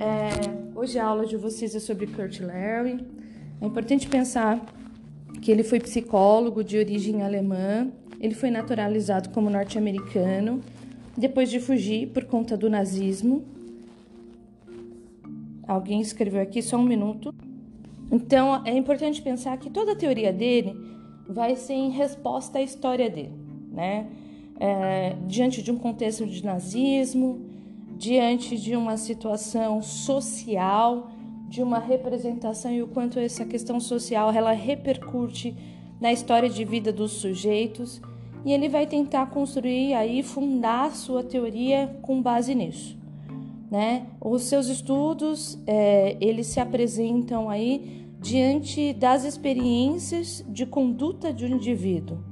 é, hoje a aula de vocês é sobre Kurt Larry. É importante pensar que ele foi psicólogo de origem alemã, ele foi naturalizado como norte-americano, depois de fugir por conta do nazismo. Alguém escreveu aqui, só um minuto. Então, é importante pensar que toda a teoria dele vai ser em resposta à história dele, né? É, diante de um contexto de nazismo, diante de uma situação social, de uma representação e o quanto essa questão social ela repercute na história de vida dos sujeitos e ele vai tentar construir aí fundar sua teoria com base nisso, né? Os seus estudos é, eles se apresentam aí diante das experiências de conduta de um indivíduo.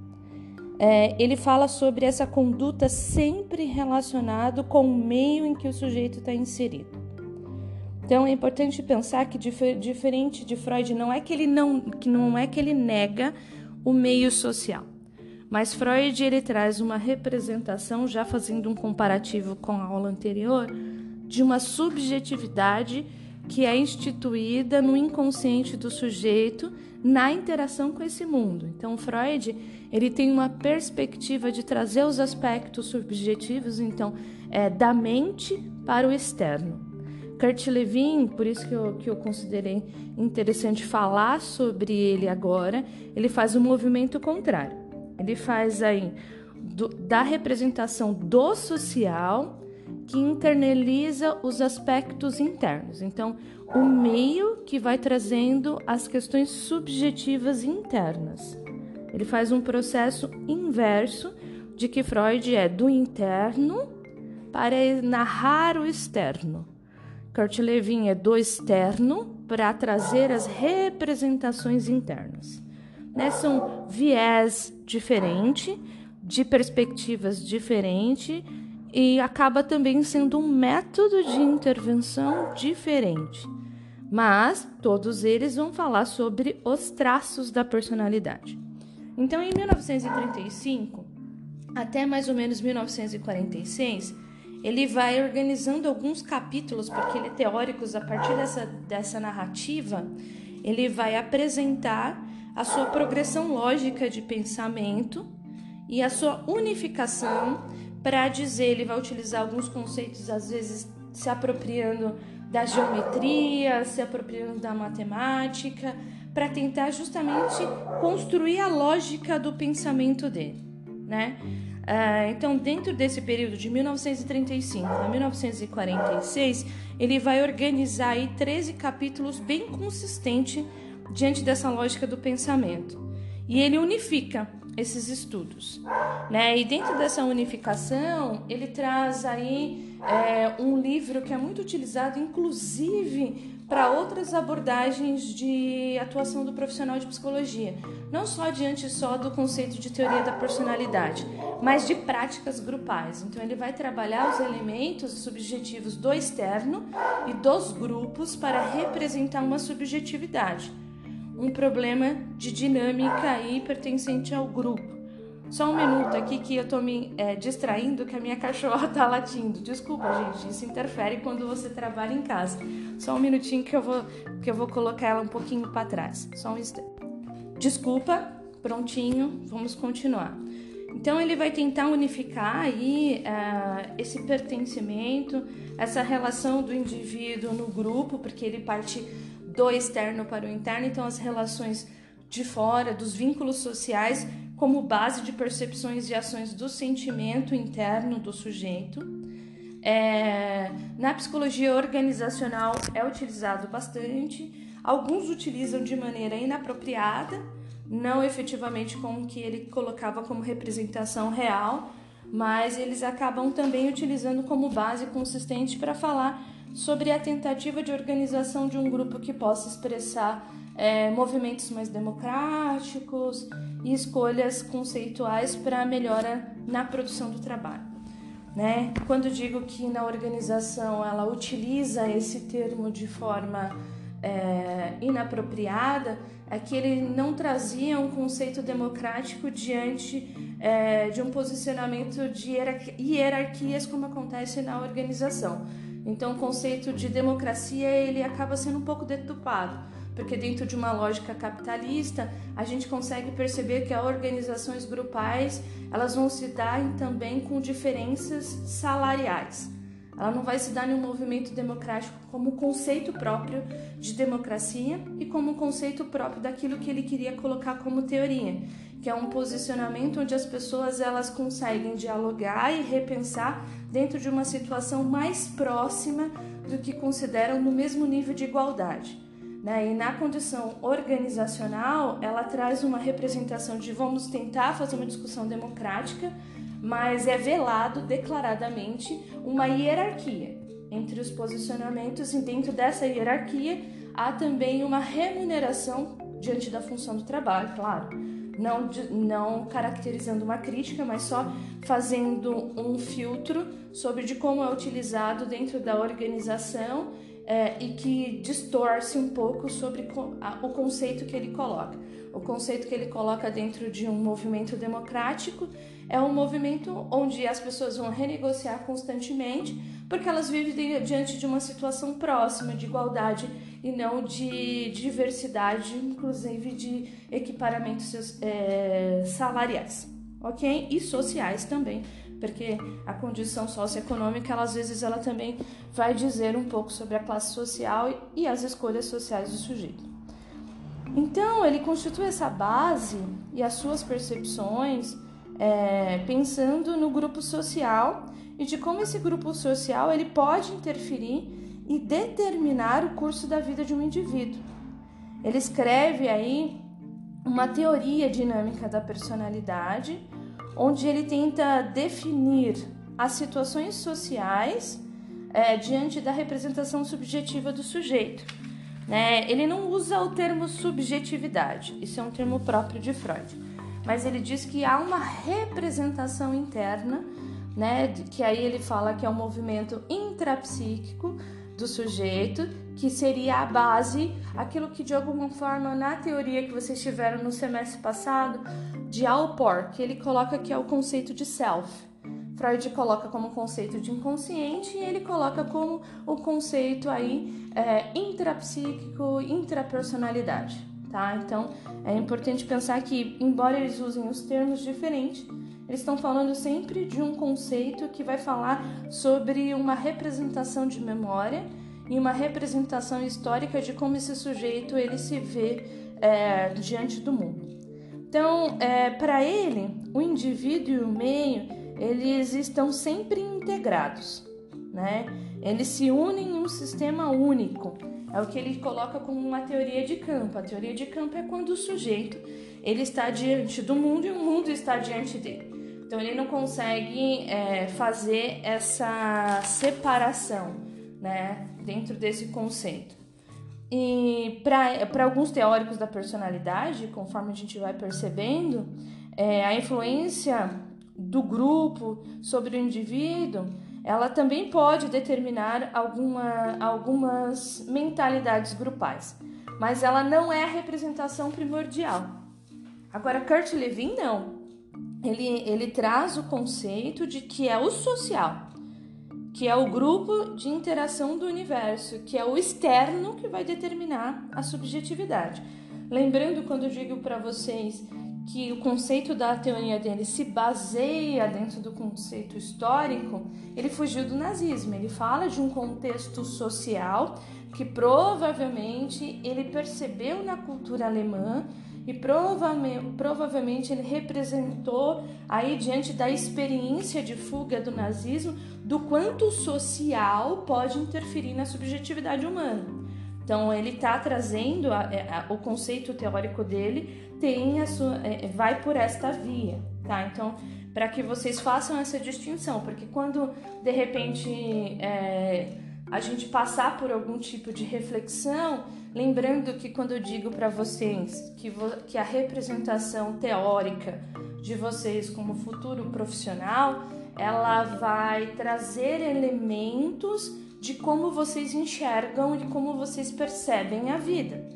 É, ele fala sobre essa conduta sempre relacionado com o meio em que o sujeito está inserido. Então é importante pensar que diferente de Freud não é que ele não que não é que ele nega o meio social, mas Freud ele traz uma representação já fazendo um comparativo com a aula anterior de uma subjetividade que é instituída no inconsciente do sujeito na interação com esse mundo. Então, Freud ele tem uma perspectiva de trazer os aspectos subjetivos, então, é, da mente para o externo. Kurt Lewin, por isso que eu, que eu considerei interessante falar sobre ele agora, ele faz o um movimento contrário. Ele faz aí do, da representação do social que internaliza os aspectos internos. Então, o meio que vai trazendo as questões subjetivas internas. Ele faz um processo inverso de que Freud é do interno para narrar o externo. Kurt Lewin é do externo para trazer as representações internas. Né? São viés diferentes, de perspectivas diferentes e acaba também sendo um método de intervenção diferente. Mas todos eles vão falar sobre os traços da personalidade. Então, em 1935 até mais ou menos 1946, ele vai organizando alguns capítulos, porque ele é teórico, a partir dessa, dessa narrativa, ele vai apresentar a sua progressão lógica de pensamento e a sua unificação para dizer, ele vai utilizar alguns conceitos, às vezes se apropriando da geometria, se apropriando da matemática, para tentar justamente construir a lógica do pensamento dele, né? Uh, então, dentro desse período de 1935 a 1946, ele vai organizar aí 13 capítulos bem consistentes diante dessa lógica do pensamento. E ele unifica esses estudos. Né? E dentro dessa unificação, ele traz aí é, um livro que é muito utilizado, inclusive para outras abordagens de atuação do profissional de psicologia, não só diante só do conceito de teoria da personalidade, mas de práticas grupais. Então ele vai trabalhar os elementos subjetivos do externo e dos grupos para representar uma subjetividade um problema de dinâmica aí pertencente ao grupo. Só um minuto aqui que eu tô me é, distraindo, que a minha cachorra tá latindo. Desculpa, gente, isso interfere quando você trabalha em casa. Só um minutinho que eu vou, que eu vou colocar ela um pouquinho para trás. Só um instante. Desculpa, prontinho, vamos continuar. Então ele vai tentar unificar aí uh, esse pertencimento, essa relação do indivíduo no grupo, porque ele parte do externo para o interno, então as relações de fora, dos vínculos sociais, como base de percepções e ações do sentimento interno do sujeito. É, na psicologia organizacional é utilizado bastante, alguns utilizam de maneira inapropriada, não efetivamente com o que ele colocava como representação real, mas eles acabam também utilizando como base consistente para falar sobre a tentativa de organização de um grupo que possa expressar é, movimentos mais democráticos e escolhas conceituais para melhora na produção do trabalho. Né? Quando digo que na organização ela utiliza esse termo de forma é, inapropriada, é que ele não trazia um conceito democrático diante é, de um posicionamento de hierarquias como acontece na organização Então, o conceito de democracia ele acaba sendo um pouco deturpado, porque dentro de uma lógica capitalista, a gente consegue perceber que as organizações grupais, elas vão se dar também com diferenças salariais. Ela não vai se dar em um movimento democrático como conceito próprio de democracia e como conceito próprio daquilo que ele queria colocar como teoria, que é um posicionamento onde as pessoas elas conseguem dialogar e repensar dentro de uma situação mais próxima do que consideram no mesmo nível de igualdade. Né? E na condição organizacional, ela traz uma representação de vamos tentar fazer uma discussão democrática mas é velado declaradamente uma hierarquia entre os posicionamentos e dentro dessa hierarquia há também uma remuneração diante da função do trabalho, claro. Não, não caracterizando uma crítica, mas só fazendo um filtro sobre de como é utilizado dentro da organização é, e que distorce um pouco sobre o conceito que ele coloca. O conceito que ele coloca dentro de um movimento democrático é um movimento onde as pessoas vão renegociar constantemente, porque elas vivem diante de uma situação próxima de igualdade e não de diversidade, inclusive de equiparamentos é, salariais, ok? E sociais também, porque a condição socioeconômica, ela, às vezes, ela também vai dizer um pouco sobre a classe social e as escolhas sociais do sujeito. Então, ele constitui essa base e as suas percepções é, pensando no grupo social e de como esse grupo social ele pode interferir e determinar o curso da vida de um indivíduo. Ele escreve aí uma teoria dinâmica da personalidade, onde ele tenta definir as situações sociais é, diante da representação subjetiva do sujeito. Né? Ele não usa o termo subjetividade, isso é um termo próprio de Freud mas ele diz que há uma representação interna, né, que aí ele fala que é um movimento intrapsíquico do sujeito, que seria a base, aquilo que de alguma forma na teoria que vocês tiveram no semestre passado, de Alport, que ele coloca que é o conceito de self. Freud coloca como conceito de inconsciente e ele coloca como o conceito aí é, intrapsíquico, intrapersonalidade tá? Então é importante pensar que, embora eles usem os termos diferentes, eles estão falando sempre de um conceito que vai falar sobre uma representação de memória e uma representação histórica de como esse sujeito ele se vê é, diante do mundo. Então, é, para ele, o indivíduo e o meio eles estão sempre integrados, né? Eles se unem em um sistema único é o que ele coloca como uma teoria de campo. A teoria de campo é quando o sujeito ele está diante do mundo e o mundo está diante dele. Então ele não consegue é, fazer essa separação, né, dentro desse conceito. E para alguns teóricos da personalidade, conforme a gente vai percebendo, é, a influência do grupo sobre o indivíduo ela também pode determinar alguma, algumas mentalidades grupais, mas ela não é a representação primordial. Agora, Kurt Lewin não. Ele, ele traz o conceito de que é o social, que é o grupo de interação do universo, que é o externo que vai determinar a subjetividade. Lembrando quando eu digo para vocês que o conceito da teoria dele se baseia dentro do conceito histórico, ele fugiu do nazismo. Ele fala de um contexto social que provavelmente ele percebeu na cultura alemã e provavelmente ele representou aí diante da experiência de fuga do nazismo do quanto o social pode interferir na subjetividade humana. Então ele está trazendo a, é, a, o conceito teórico dele tem a sua, é, vai por esta via, tá? Então para que vocês façam essa distinção, porque quando de repente é, a gente passar por algum tipo de reflexão, lembrando que quando eu digo para vocês que, vo, que a representação teórica de vocês como futuro profissional, ela vai trazer elementos de como vocês enxergam e como vocês percebem a vida.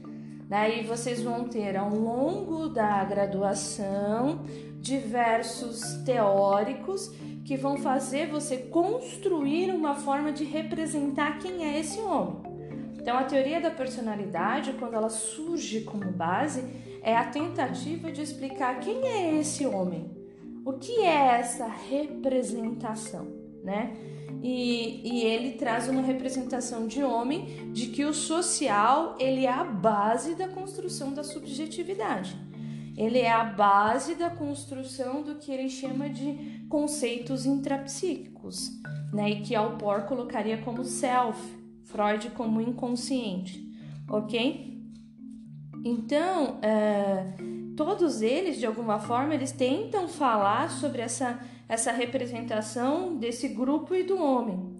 Daí vocês vão ter ao longo da graduação diversos teóricos que vão fazer você construir uma forma de representar quem é esse homem. Então, a teoria da personalidade, quando ela surge como base, é a tentativa de explicar quem é esse homem, o que é essa representação, né? E, e, ele traz uma representação de homem de que o social ele é a base da construção da subjetividade. Ele é a base da construção do que ele chama de conceitos intrapsíquicos, né? E que Alpor colocaria como self, Freud como inconsciente, ok? Então, é, todos eles, de alguma forma, eles tentam falar sobre essa essa representação desse grupo e do homem.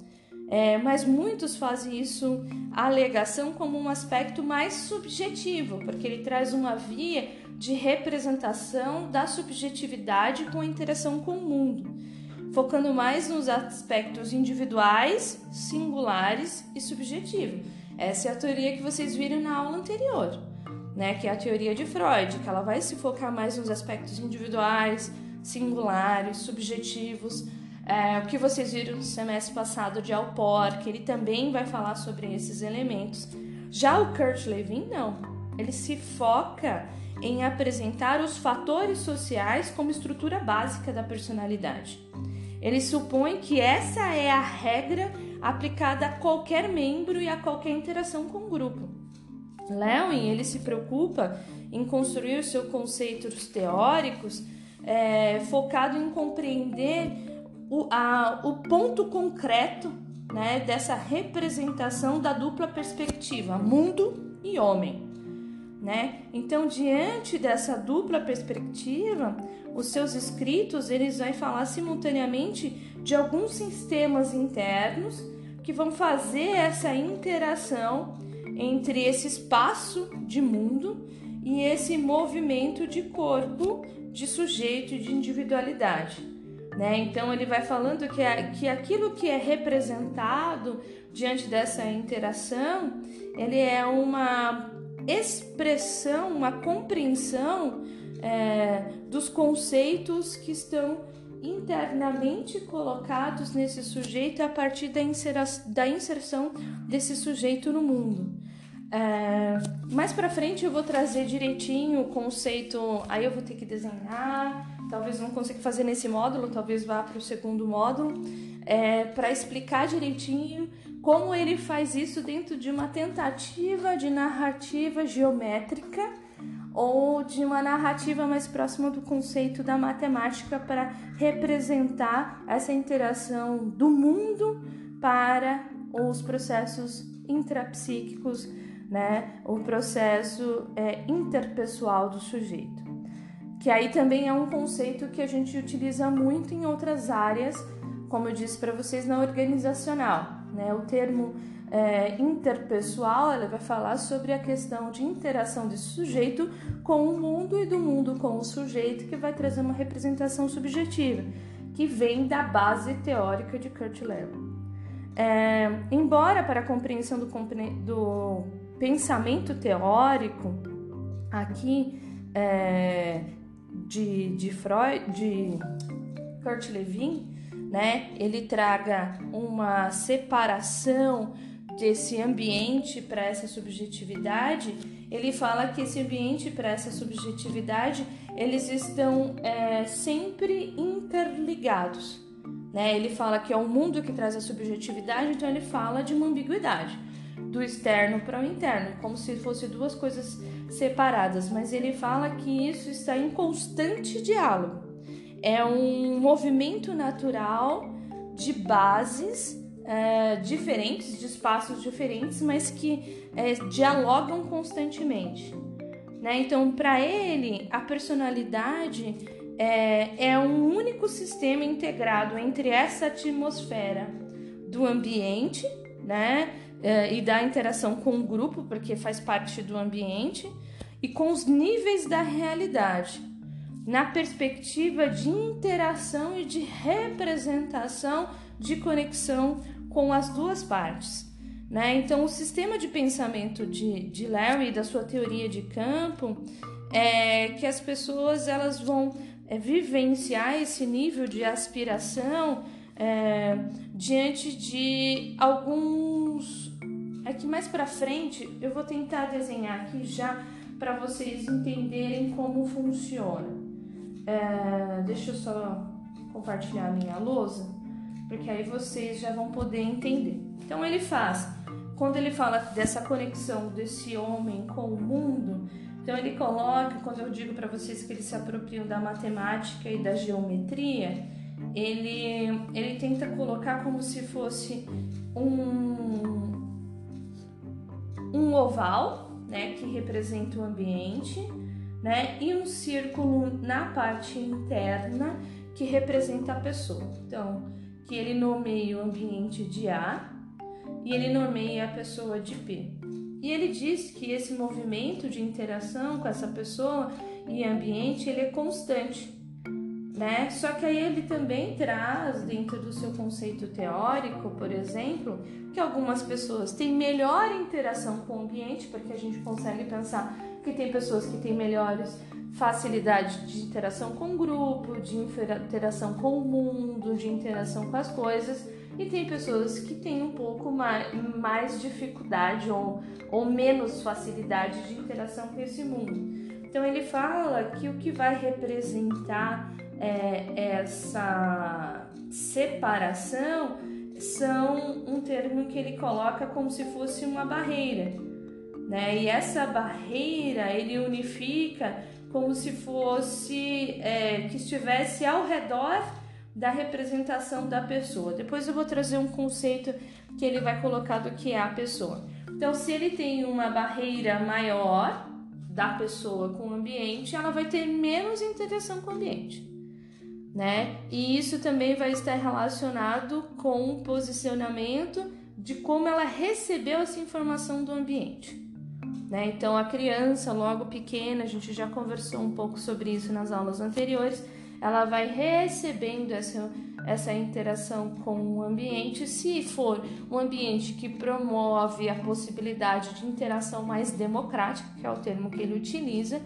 É, mas muitos fazem isso, a alegação, como um aspecto mais subjetivo, porque ele traz uma via de representação da subjetividade com a interação com o mundo, focando mais nos aspectos individuais, singulares e subjetivos. Essa é a teoria que vocês viram na aula anterior, né? Que é a teoria de Freud, que ela vai se focar mais nos aspectos individuais, singulares, subjetivos. É, o que vocês viram no semestre passado de Alpor, que ele também vai falar sobre esses elementos. Já o Kurt Lewin, não. Ele se foca em apresentar os fatores sociais como estrutura básica da personalidade. Ele supõe que essa é a regra aplicada a qualquer membro e a qualquer interação com o grupo. Lewin ele se preocupa em construir seus conceitos teóricos é, focado em compreender o, a, o ponto concreto né, dessa representação da dupla perspectiva, mundo e homem. Né? Então, diante dessa dupla perspectiva, os seus escritos eles vão falar simultaneamente de alguns sistemas internos que vão fazer essa interação entre esse espaço de mundo e esse movimento de corpo de sujeito e de individualidade. Né? Então ele vai falando que, que aquilo que é representado diante dessa interação, ele é uma expressão, uma compreensão é, dos conceitos que estão internamente colocados nesse sujeito a partir da, insera da inserção desse sujeito no mundo. É, mais para frente eu vou trazer direitinho o conceito, aí eu vou ter que desenhar, talvez não consiga fazer nesse módulo, talvez vá para o segundo módulo, é, para explicar direitinho como ele faz isso dentro de uma tentativa de narrativa geométrica ou de uma narrativa mais próxima do conceito da matemática para representar essa interação do mundo para os processos intrapsíquicos né, o processo é, interpessoal do sujeito. Que aí também é um conceito que a gente utiliza muito em outras áreas, como eu disse para vocês, na organizacional. Né? O termo é, interpessoal ela vai falar sobre a questão de interação desse sujeito com o mundo e do mundo com o sujeito, que vai trazer uma representação subjetiva, que vem da base teórica de Kurt Lewin. É, embora para a compreensão do, do pensamento teórico aqui é, de, de Freud, de Kurt Lewin, né, ele traga uma separação desse ambiente para essa subjetividade, ele fala que esse ambiente para essa subjetividade eles estão é, sempre interligados. Né? Ele fala que é o mundo que traz a subjetividade, então ele fala de uma ambiguidade do externo para o interno, como se fossem duas coisas separadas, mas ele fala que isso está em constante diálogo. É um movimento natural de bases é, diferentes, de espaços diferentes, mas que é, dialogam constantemente. Né? Então, para ele, a personalidade é, é um único sistema integrado entre essa atmosfera do ambiente, né? é, e da interação com o grupo, porque faz parte do ambiente, e com os níveis da realidade, na perspectiva de interação e de representação de conexão com as duas partes. Né? Então, o sistema de pensamento de, de Larry, da sua teoria de campo, é que as pessoas elas vão é, vivenciar esse nível de aspiração é, diante de alguns. Aqui mais para frente eu vou tentar desenhar aqui já para vocês entenderem como funciona. É, deixa eu só compartilhar a minha lousa, porque aí vocês já vão poder entender. Então ele faz, quando ele fala dessa conexão desse homem com o mundo, então ele coloca, quando eu digo para vocês que eles se apropriam da matemática e da geometria, ele, ele tenta colocar como se fosse um, um oval, né, que representa o ambiente, né, e um círculo na parte interna que representa a pessoa. Então, que ele nomeia o ambiente de A e ele nomeia a pessoa de P. E ele diz que esse movimento de interação com essa pessoa e ambiente ele é constante né? Só que aí ele também traz dentro do seu conceito teórico, por exemplo, que algumas pessoas têm melhor interação com o ambiente, porque a gente consegue pensar que tem pessoas que têm melhores facilidade de interação com o grupo, de interação com o mundo, de interação com as coisas, e tem pessoas que têm um pouco mais, mais dificuldade ou, ou menos facilidade de interação com esse mundo. Então ele fala que o que vai representar é, essa separação são um termo que ele coloca como se fosse uma barreira, né? E essa barreira ele unifica como se fosse é, que estivesse ao redor da representação da pessoa. Depois eu vou trazer um conceito que ele vai colocar do que é a pessoa. Então, se ele tem uma barreira maior da pessoa com o ambiente, ela vai ter menos interação com o ambiente né? E isso também vai estar relacionado com o posicionamento de como ela recebeu essa informação do ambiente. Né? Então, a criança, logo pequena, a gente já conversou um pouco sobre isso nas aulas anteriores, ela vai recebendo essa, essa interação com o ambiente. Se for um ambiente que promove a possibilidade de interação mais democrática, que é o termo que ele utiliza,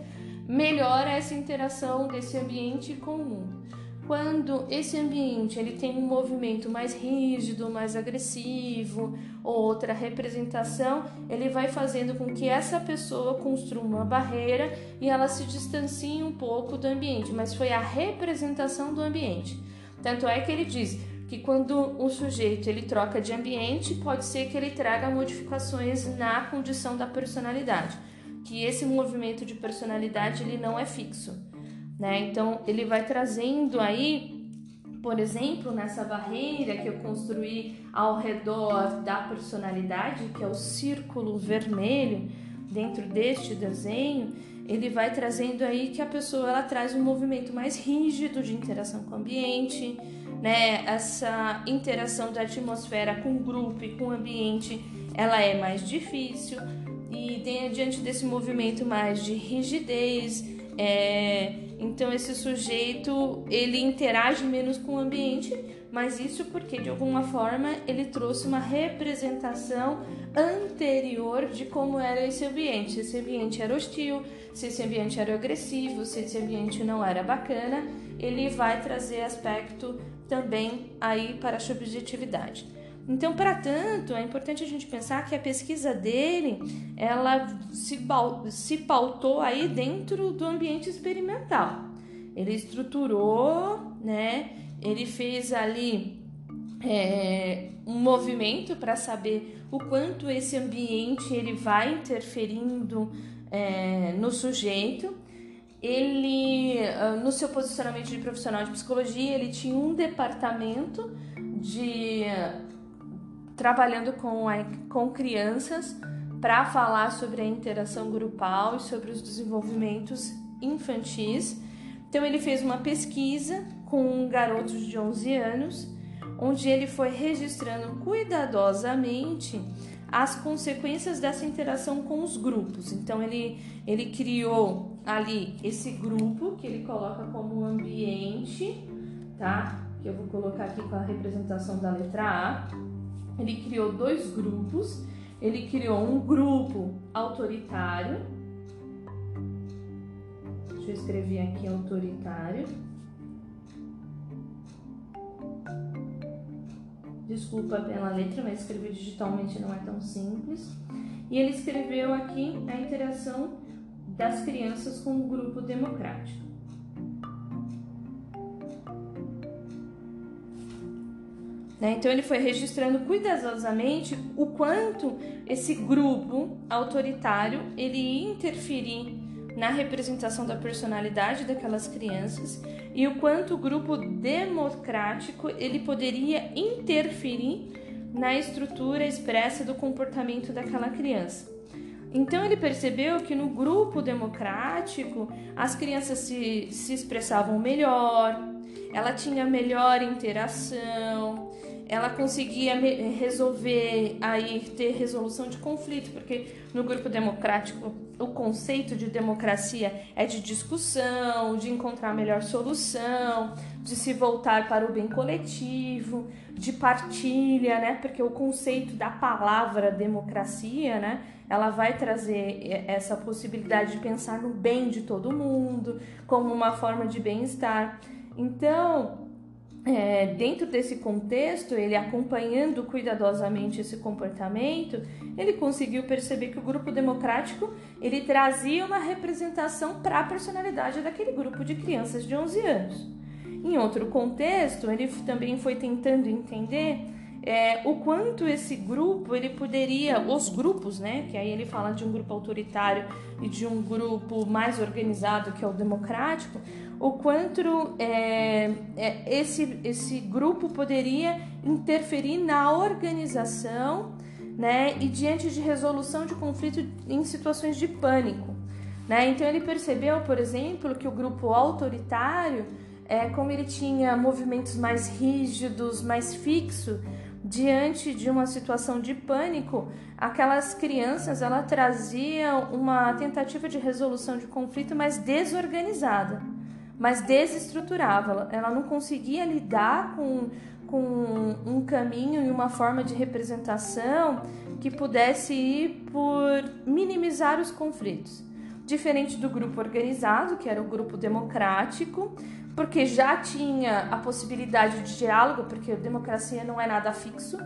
melhora essa interação desse ambiente com o mundo quando esse ambiente ele tem um movimento mais rígido, mais agressivo, ou outra representação, ele vai fazendo com que essa pessoa construa uma barreira e ela se distancie um pouco do ambiente, mas foi a representação do ambiente. Tanto é que ele diz que quando um sujeito ele troca de ambiente, pode ser que ele traga modificações na condição da personalidade, que esse movimento de personalidade ele não é fixo né? Então ele vai trazendo aí, por exemplo, nessa barreira que eu construí ao redor da personalidade, que é o círculo vermelho dentro deste desenho, ele vai trazendo aí que a pessoa ela traz um movimento mais rígido de interação com o ambiente, né? Essa interação da atmosfera com o grupo e com o ambiente, ela é mais difícil e diante desse movimento mais de rigidez, é, então esse sujeito ele interage menos com o ambiente, mas isso porque de alguma forma ele trouxe uma representação anterior de como era esse ambiente. Se esse ambiente era hostil, se esse ambiente era agressivo, se esse ambiente não era bacana, ele vai trazer aspecto também aí para a subjetividade. Então, para tanto, é importante a gente pensar que a pesquisa dele, ela se pautou aí dentro do ambiente experimental. Ele estruturou, né? Ele fez ali é, um movimento para saber o quanto esse ambiente ele vai interferindo é, no sujeito. Ele, ah, no seu posicionamento de profissional de psicologia, ele tinha um departamento de trabalhando com, com crianças para falar sobre a interação grupal e sobre os desenvolvimentos infantis. Então, ele fez uma pesquisa com garotos de 11 anos, onde ele foi registrando cuidadosamente as consequências dessa interação com os grupos. Então, ele, ele criou ali esse grupo que ele coloca como ambiente, tá? Que eu vou colocar aqui com a representação da letra A ele criou dois grupos. Ele criou um grupo autoritário. Deixa eu escrever aqui autoritário. Desculpa pela letra, mas escrever digitalmente não é tão simples. E ele escreveu aqui a interação das crianças com o grupo democrático. Né? Então ele foi registrando cuidadosamente o quanto esse grupo autoritário ele ia interferir na representação da personalidade daquelas crianças e o quanto o grupo democrático ele poderia interferir na estrutura expressa do comportamento daquela criança. Então ele percebeu que no grupo democrático as crianças se, se expressavam melhor, ela tinha melhor interação, ela conseguia resolver aí ter resolução de conflito, porque no grupo democrático o conceito de democracia é de discussão, de encontrar a melhor solução, de se voltar para o bem coletivo, de partilha, né? Porque o conceito da palavra democracia, né? Ela vai trazer essa possibilidade de pensar no bem de todo mundo como uma forma de bem-estar. Então, é, dentro desse contexto, ele acompanhando cuidadosamente esse comportamento, ele conseguiu perceber que o grupo democrático ele trazia uma representação para a personalidade daquele grupo de crianças de 11 anos. Em outro contexto, ele também foi tentando entender é, o quanto esse grupo ele poderia, os grupos, né? Que aí ele fala de um grupo autoritário e de um grupo mais organizado que é o democrático, o quanto é, é, esse, esse grupo poderia interferir na organização né, e diante de resolução de conflito em situações de pânico. Né? Então ele percebeu, por exemplo, que o grupo autoritário, é, como ele tinha movimentos mais rígidos, mais fixos, diante de uma situação de pânico, aquelas crianças ela trazia uma tentativa de resolução de conflito mais desorganizada mas desestruturava. Ela não conseguia lidar com, com um caminho e uma forma de representação que pudesse ir por minimizar os conflitos. Diferente do grupo organizado, que era o grupo democrático, porque já tinha a possibilidade de diálogo, porque democracia não é nada fixo,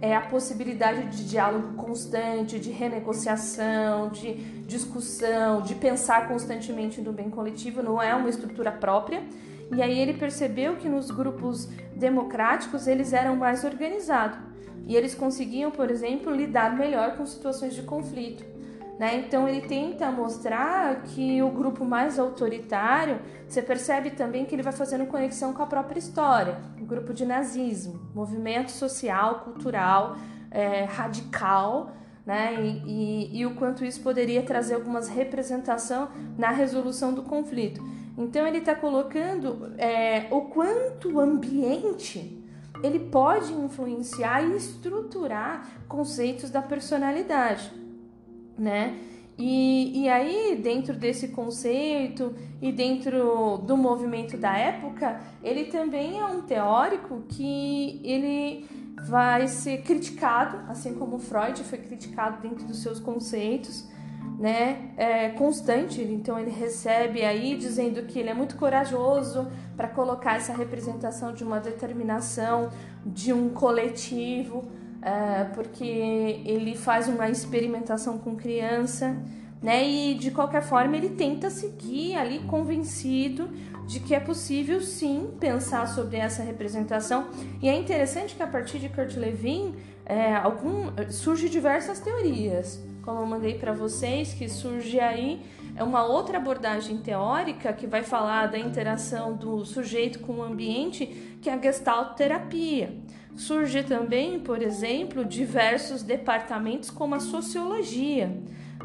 é a possibilidade de diálogo constante, de renegociação, de discussão, de pensar constantemente no bem coletivo, não é uma estrutura própria. E aí ele percebeu que nos grupos democráticos eles eram mais organizados e eles conseguiam, por exemplo, lidar melhor com situações de conflito. Né? Então ele tenta mostrar que o grupo mais autoritário, você percebe também que ele vai fazendo conexão com a própria história, o grupo de nazismo, movimento social, cultural, é, radical, né? E, e, e, o quanto isso poderia trazer algumas representação na resolução do conflito. Então ele está colocando é, o quanto o ambiente ele pode influenciar e estruturar conceitos da personalidade né? E, e aí, dentro desse conceito e dentro do movimento da época, ele também é um teórico que ele vai ser criticado, assim como Freud foi criticado dentro dos seus conceitos, né? É constante, então ele recebe aí dizendo que ele é muito corajoso para colocar essa representação de uma determinação de um coletivo, é, porque ele faz uma experimentação com criança, né? E de qualquer forma ele tenta seguir ali convencido de que é possível sim pensar sobre essa representação. E é interessante que a partir de Kurt Lewin é, algum, surge diversas teorias, como eu mandei para vocês, que surge aí é uma outra abordagem teórica que vai falar da interação do sujeito com o ambiente, que é a gestalt terapia. Surge também, por exemplo, diversos departamentos como a sociologia,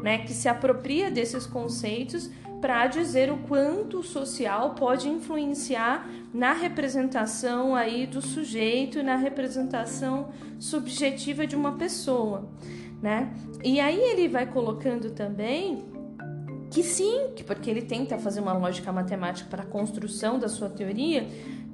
né, que se apropria desses conceitos para dizer o quanto o social pode influenciar na representação aí do sujeito, na representação subjetiva de uma pessoa, né? E aí ele vai colocando também que sim, porque ele tenta fazer uma lógica matemática para a construção da sua teoria,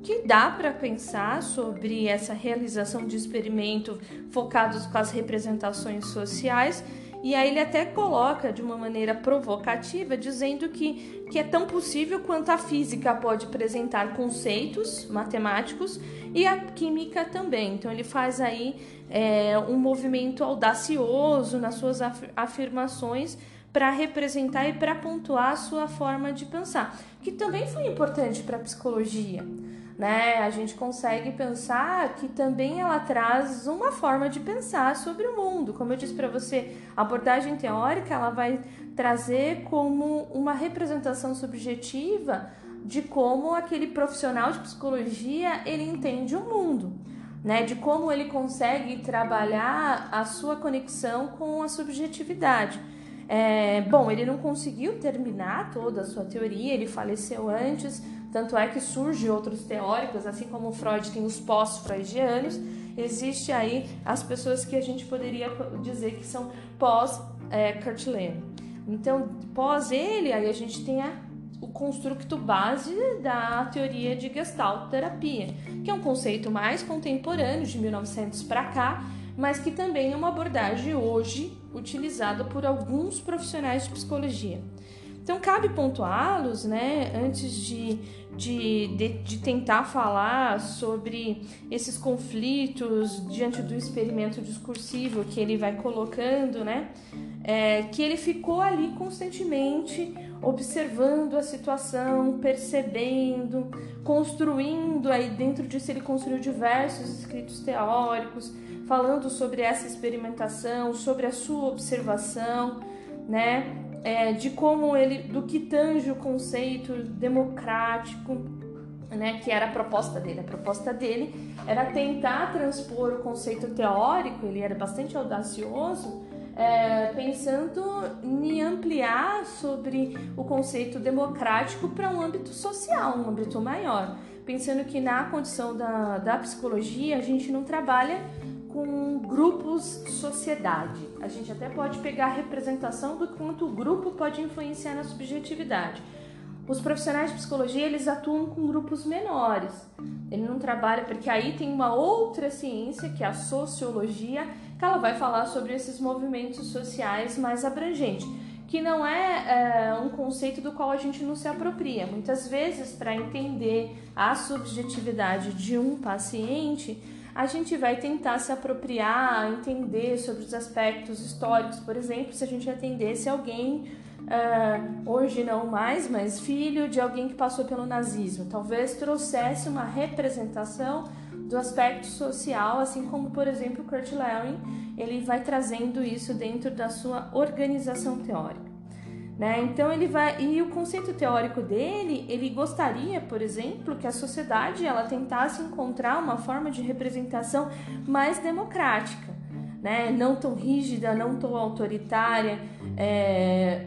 que dá para pensar sobre essa realização de experimento focados com as representações sociais. E aí ele até coloca de uma maneira provocativa, dizendo que, que é tão possível quanto a física pode apresentar conceitos matemáticos e a química também. Então ele faz aí é, um movimento audacioso nas suas afirmações para representar e para pontuar a sua forma de pensar, que também foi importante para a psicologia né? A gente consegue pensar que também ela traz uma forma de pensar sobre o mundo. Como eu disse para você, a abordagem teórica ela vai trazer como uma representação subjetiva de como aquele profissional de psicologia ele entende o mundo, né? De como ele consegue trabalhar a sua conexão com a subjetividade. É, bom, ele não conseguiu terminar toda a sua teoria, ele faleceu antes, tanto é que surgem outros teóricos, assim como Freud tem os pós-freudianos, existe aí as pessoas que a gente poderia dizer que são pós-Kurt é, Então, pós ele, aí a gente tem a, o construto base da teoria de Gestalt terapia, que é um conceito mais contemporâneo, de 1900 para cá, mas que também é uma abordagem hoje utilizada por alguns profissionais de psicologia. Então, cabe pontuá-los, né, antes de, de, de, de, tentar falar sobre esses conflitos diante do experimento discursivo que ele vai colocando, né, é, que ele ficou ali constantemente observando a situação, percebendo, construindo, aí dentro disso ele construiu diversos escritos teóricos, falando sobre essa experimentação, sobre a sua observação, né? É, de como ele, do que tange o conceito democrático, né, que era a proposta dele. A proposta dele era tentar transpor o conceito teórico, ele era bastante audacioso, é, pensando em ampliar sobre o conceito democrático para um âmbito social, um âmbito maior. Pensando que na condição da, da psicologia a gente não trabalha com grupos sociedade. A gente até pode pegar a representação do quanto o grupo pode influenciar na subjetividade. Os profissionais de psicologia, eles atuam com grupos menores. Ele não trabalha porque aí tem uma outra ciência, que é a sociologia, que ela vai falar sobre esses movimentos sociais mais abrangentes, que não é, é um conceito do qual a gente não se apropria. Muitas vezes, para entender a subjetividade de um paciente, a gente vai tentar se apropriar, entender sobre os aspectos históricos, por exemplo, se a gente atendesse alguém, uh, hoje não mais, mas filho de alguém que passou pelo nazismo, talvez trouxesse uma representação do aspecto social, assim como, por exemplo, Kurt Lewin, ele vai trazendo isso dentro da sua organização teórica. Né? Então ele vai e o conceito teórico dele, ele gostaria, por exemplo, que a sociedade ela tentasse encontrar uma forma de representação mais democrática, né? Não tão rígida, não tão autoritária, é,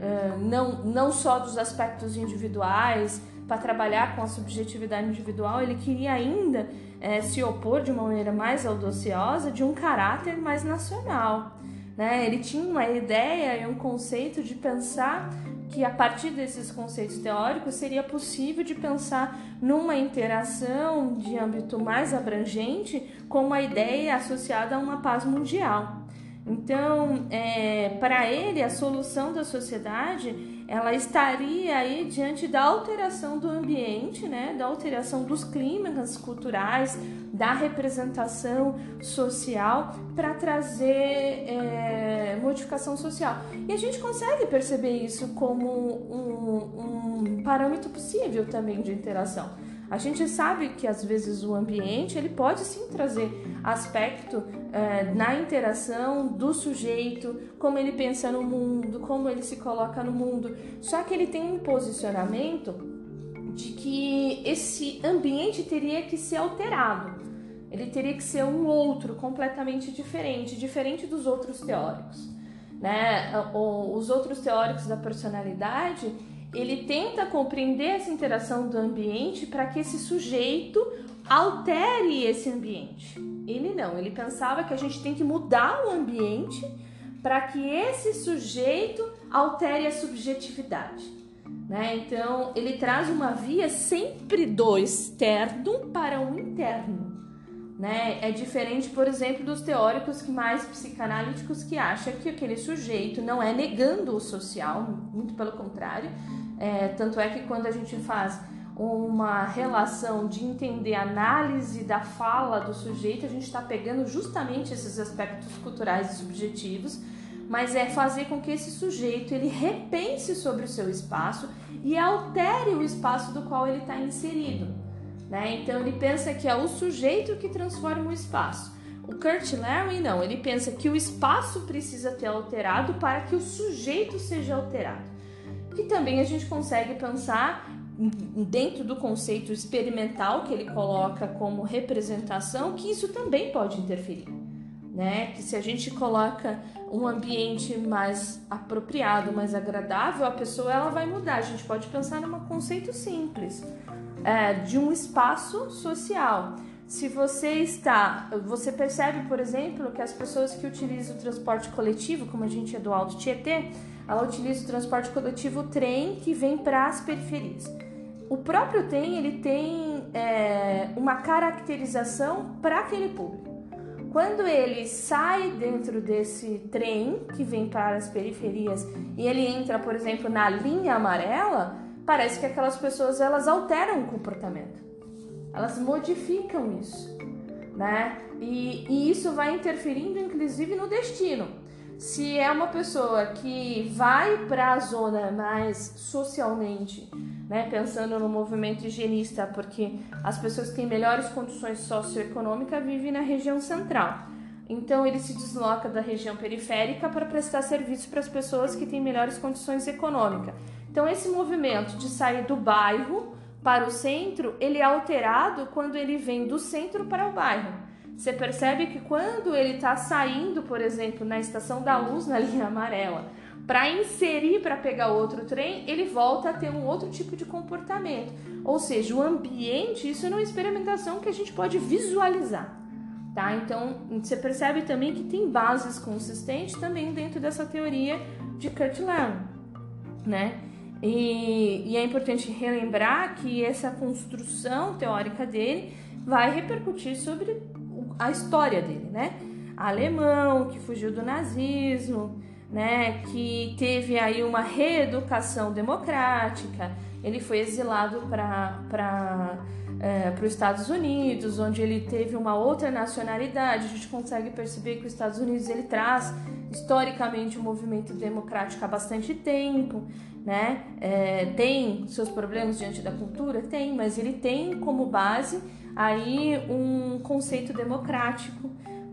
é, não não só dos aspectos individuais para trabalhar com a subjetividade individual, ele queria ainda é, se opor de uma maneira mais audaciosa de um caráter mais nacional. Né? Ele tinha uma ideia e um conceito de pensar que a partir desses conceitos teóricos seria possível de pensar numa interação de âmbito mais abrangente com uma ideia associada a uma paz mundial. Então, é, para ele, a solução da sociedade ela estaria aí diante da alteração do ambiente, né, da alteração dos climas culturais, da representação social para trazer é, modificação social. E a gente consegue perceber isso como um, um parâmetro possível também de interação. A gente sabe que às vezes o ambiente ele pode sim trazer aspecto é, na interação do sujeito, como ele pensa no mundo, como ele se coloca no mundo. Só que ele tem um posicionamento de que esse ambiente teria que ser alterado. Ele teria que ser um outro, completamente diferente, diferente dos outros teóricos. Né? Os outros teóricos da personalidade ele tenta compreender essa interação do ambiente para que esse sujeito altere esse ambiente. Ele não, ele pensava que a gente tem que mudar o ambiente para que esse sujeito altere a subjetividade. Né? Então, ele traz uma via sempre do externo para o interno. Né? É diferente, por exemplo, dos teóricos mais psicanalíticos que acham que aquele sujeito não é negando o social, muito pelo contrário. É, tanto é que quando a gente faz uma relação de entender análise da fala do sujeito, a gente está pegando justamente esses aspectos culturais e subjetivos, mas é fazer com que esse sujeito ele repense sobre o seu espaço e altere o espaço do qual ele está inserido. Né? Então ele pensa que é o sujeito que transforma o espaço. O Kurt Larry não, ele pensa que o espaço precisa ter alterado para que o sujeito seja alterado. Que também a gente consegue pensar dentro do conceito experimental que ele coloca como representação, que isso também pode interferir. Né? Que se a gente coloca um ambiente mais apropriado, mais agradável, a pessoa ela vai mudar. A gente pode pensar num conceito simples é, de um espaço social. Se você está, você percebe, por exemplo, que as pessoas que utilizam o transporte coletivo, como a gente é do Alto Tietê, ela utiliza o transporte coletivo o trem que vem para as periferias. O próprio trem ele tem é, uma caracterização para aquele público. Quando ele sai dentro desse trem que vem para as periferias e ele entra, por exemplo, na linha amarela, parece que aquelas pessoas elas alteram o comportamento, elas modificam isso, né? E, e isso vai interferindo inclusive no destino. Se é uma pessoa que vai para a zona mais socialmente, né, pensando no movimento higienista, porque as pessoas que têm melhores condições socioeconômicas vivem na região central. Então ele se desloca da região periférica para prestar serviço para as pessoas que têm melhores condições econômicas. Então esse movimento de sair do bairro para o centro, ele é alterado quando ele vem do centro para o bairro. Você percebe que quando ele está saindo, por exemplo, na estação da luz, na linha amarela, para inserir para pegar outro trem, ele volta a ter um outro tipo de comportamento. Ou seja, o ambiente, isso é uma experimentação que a gente pode visualizar. Tá? Então, você percebe também que tem bases consistentes também dentro dessa teoria de Kurt né? E, e, é importante relembrar que essa construção teórica dele vai repercutir sobre a história dele, né? Alemão, que fugiu do nazismo, né? Que teve aí uma reeducação democrática. Ele foi exilado para é, para os Estados Unidos, onde ele teve uma outra nacionalidade. A gente consegue perceber que os Estados Unidos ele traz historicamente o um movimento democrático há bastante tempo né? É, tem seus problemas diante da cultura? Tem, mas ele tem como base aí um conceito democrático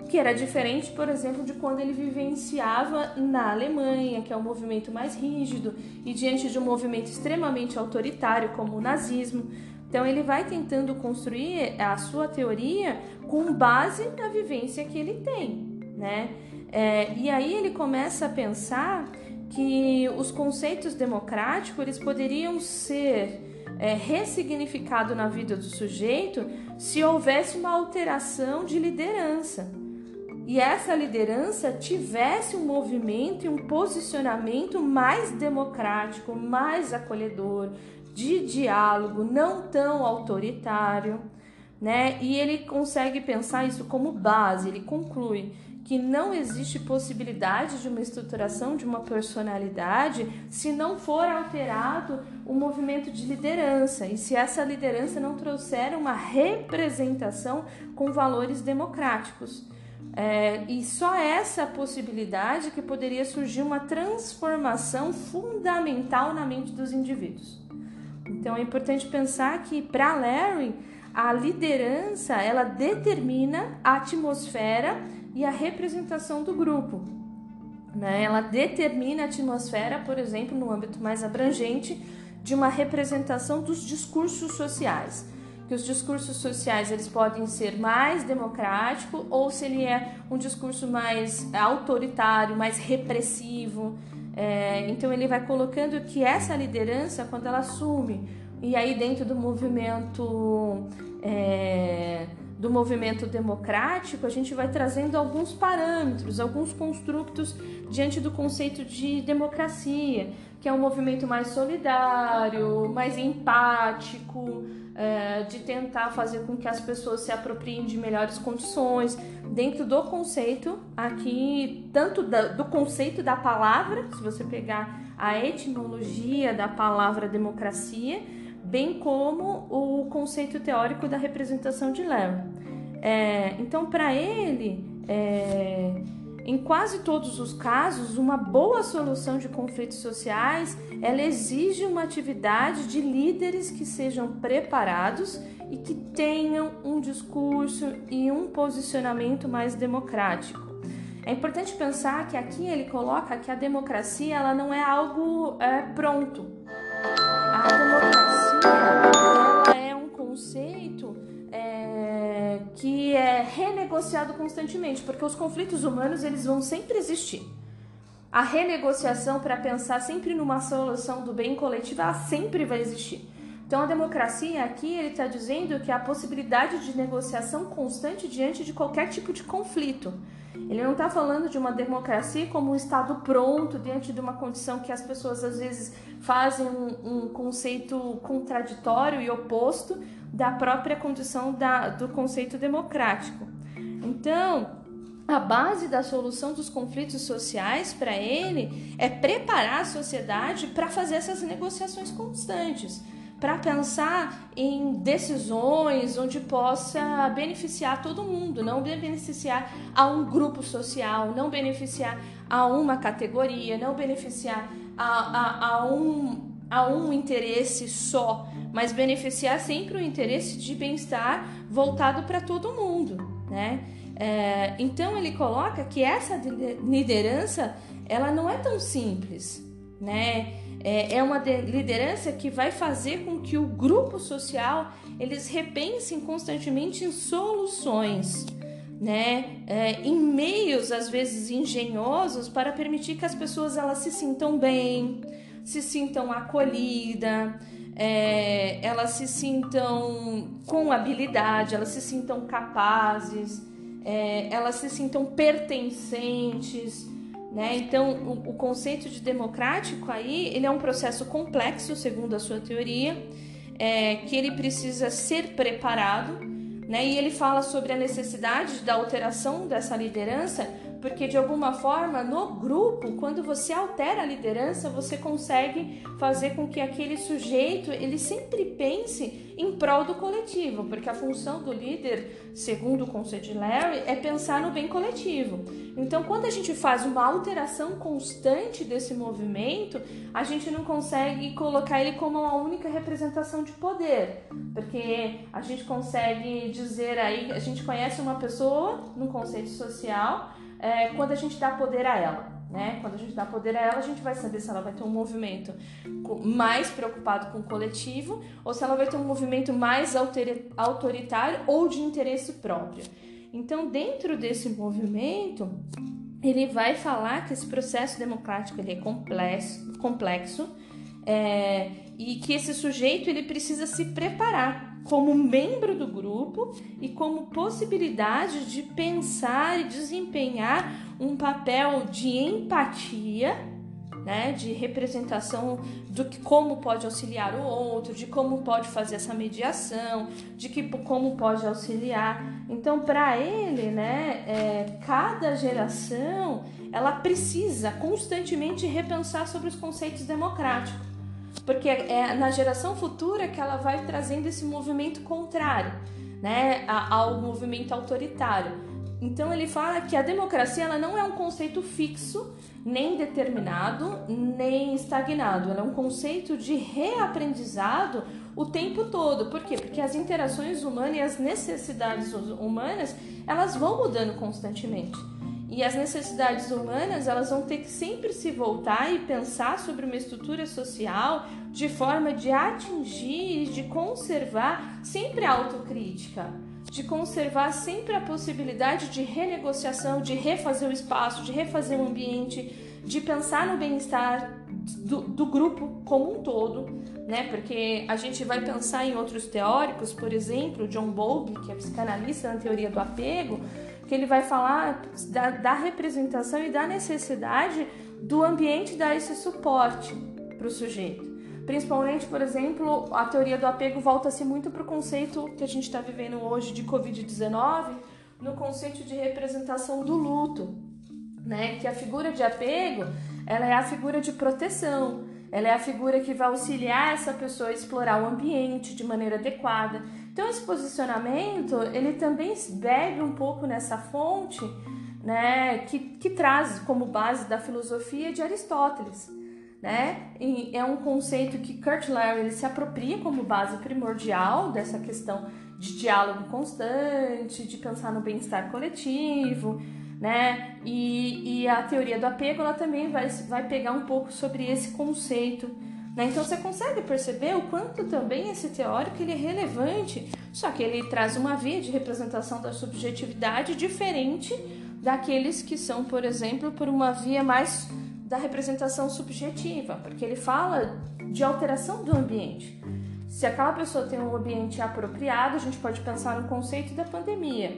que era diferente, por exemplo, de quando ele vivenciava na Alemanha, que é um movimento mais rígido, e diante de um movimento extremamente autoritário, como o nazismo. Então, ele vai tentando construir a sua teoria com base na vivência que ele tem, né? É, e aí ele começa a pensar que os conceitos democráticos eles poderiam ser é, ressignificados na vida do sujeito se houvesse uma alteração de liderança. E essa liderança tivesse um movimento e um posicionamento mais democrático, mais acolhedor, de diálogo, não tão autoritário, né? E ele consegue pensar isso como base, ele conclui que não existe possibilidade de uma estruturação de uma personalidade se não for alterado o movimento de liderança e se essa liderança não trouxer uma representação com valores democráticos. É, e só essa possibilidade que poderia surgir uma transformação fundamental na mente dos indivíduos. Então é importante pensar que para Larry a liderança ela determina a atmosfera e a representação do grupo. Né? Ela determina a atmosfera, por exemplo, no âmbito mais abrangente, de uma representação dos discursos sociais. Que os discursos sociais eles podem ser mais democrático ou se ele é um discurso mais autoritário, mais repressivo. É, então ele vai colocando que essa liderança, quando ela assume, e aí dentro do movimento é, do movimento democrático, a gente vai trazendo alguns parâmetros, alguns construtos diante do conceito de democracia, que é um movimento mais solidário, mais empático, é, de tentar fazer com que as pessoas se apropriem de melhores condições, dentro do conceito aqui, tanto da, do conceito da palavra, se você pegar a etimologia da palavra democracia, bem como o conceito teórico da representação de Larry. É, então, para ele, é, em quase todos os casos, uma boa solução de conflitos sociais, ela exige uma atividade de líderes que sejam preparados e que tenham um discurso e um posicionamento mais democrático. É importante pensar que aqui ele coloca que a democracia ela não é algo é, pronto. Renegociado constantemente, porque os conflitos humanos eles vão sempre existir. A renegociação para pensar sempre numa solução do bem coletivo, ela sempre vai existir. Então a democracia aqui ele está dizendo que a possibilidade de negociação constante diante de qualquer tipo de conflito. Ele não está falando de uma democracia como um Estado pronto diante de uma condição que as pessoas às vezes fazem um, um conceito contraditório e oposto da própria condição da, do conceito democrático. Então, a base da solução dos conflitos sociais para ele é preparar a sociedade para fazer essas negociações constantes para pensar em decisões onde possa beneficiar todo mundo, não beneficiar a um grupo social, não beneficiar a uma categoria, não beneficiar a, a, a um, a um interesse só, mas beneficiar sempre o interesse de bem-estar voltado para todo mundo, né? É, então ele coloca que essa liderança ela não é tão simples, né? É, é uma liderança que vai fazer com que o grupo social eles repensem constantemente em soluções, né? É, em meios às vezes engenhosos para permitir que as pessoas elas se sintam bem, se sintam acolhidas, é, elas se sintam com habilidade, elas se sintam capazes, é, elas se sintam pertencentes. Né? Então, o, o, conceito de democrático aí, ele é um processo complexo, segundo a sua teoria, é, que ele precisa ser preparado, né? E ele fala sobre a necessidade da alteração dessa liderança porque de alguma forma no grupo, quando você altera a liderança, você consegue fazer com que aquele sujeito ele sempre pense em prol do coletivo, porque a função do líder, segundo o conceito de Larry, é pensar no bem coletivo. Então, quando a gente faz uma alteração constante desse movimento, a gente não consegue colocar ele como uma única representação de poder, porque a gente consegue dizer aí, a gente conhece uma pessoa no conceito social é, quando a gente dá poder a ela. Né? Quando a gente dá poder a ela, a gente vai saber se ela vai ter um movimento mais preocupado com o coletivo ou se ela vai ter um movimento mais autoritário ou de interesse próprio. Então, dentro desse movimento, ele vai falar que esse processo democrático ele é complexo, complexo é, e que esse sujeito ele precisa se preparar como membro do grupo e como possibilidade de pensar e desempenhar um papel de empatia, né, de representação do que como pode auxiliar o outro, de como pode fazer essa mediação, de que como pode auxiliar. Então, para ele, né, é, cada geração ela precisa constantemente repensar sobre os conceitos democráticos porque é na geração futura que ela vai trazendo esse movimento contrário, né, ao movimento autoritário. Então ele fala que a democracia ela não é um conceito fixo, nem determinado, nem estagnado. Ela é um conceito de reaprendizado o tempo todo. Por quê? Porque as interações humanas e as necessidades humanas, elas vão mudando constantemente. E as necessidades humanas, elas vão ter que sempre se voltar e pensar sobre uma estrutura social de forma de atingir e de conservar sempre a autocrítica, de conservar sempre a possibilidade de renegociação, de refazer o espaço, de refazer o ambiente, de pensar no bem-estar do, do, grupo como um todo, né? Porque a gente vai pensar em outros teóricos, por exemplo, John Bowlby, que é psicanalista na teoria do apego, que ele vai falar da, da representação e da necessidade do ambiente dar esse suporte para o sujeito. Principalmente, por exemplo, a teoria do apego volta-se muito para o conceito que a gente está vivendo hoje de Covid-19, no conceito de representação do luto, né? Que a figura de apego, ela é a figura de proteção, ela é a figura que vai auxiliar essa pessoa a explorar o ambiente de maneira adequada. Então, esse posicionamento, ele também bebe um pouco nessa fonte, né? Que, que traz como base da filosofia de Aristóteles né? E é um conceito que Kurt Lewin ele se apropria como base primordial dessa questão de diálogo constante, de pensar no bem-estar coletivo, né? E, e, a teoria do apego ela também vai, vai pegar um pouco sobre esse conceito. Né? Então você consegue perceber o quanto também esse teórico ele é relevante, só que ele traz uma via de representação da subjetividade diferente daqueles que são, por exemplo, por uma via mais da representação subjetiva, porque ele fala de alteração do ambiente. Se aquela pessoa tem um ambiente apropriado, a gente pode pensar no conceito da pandemia,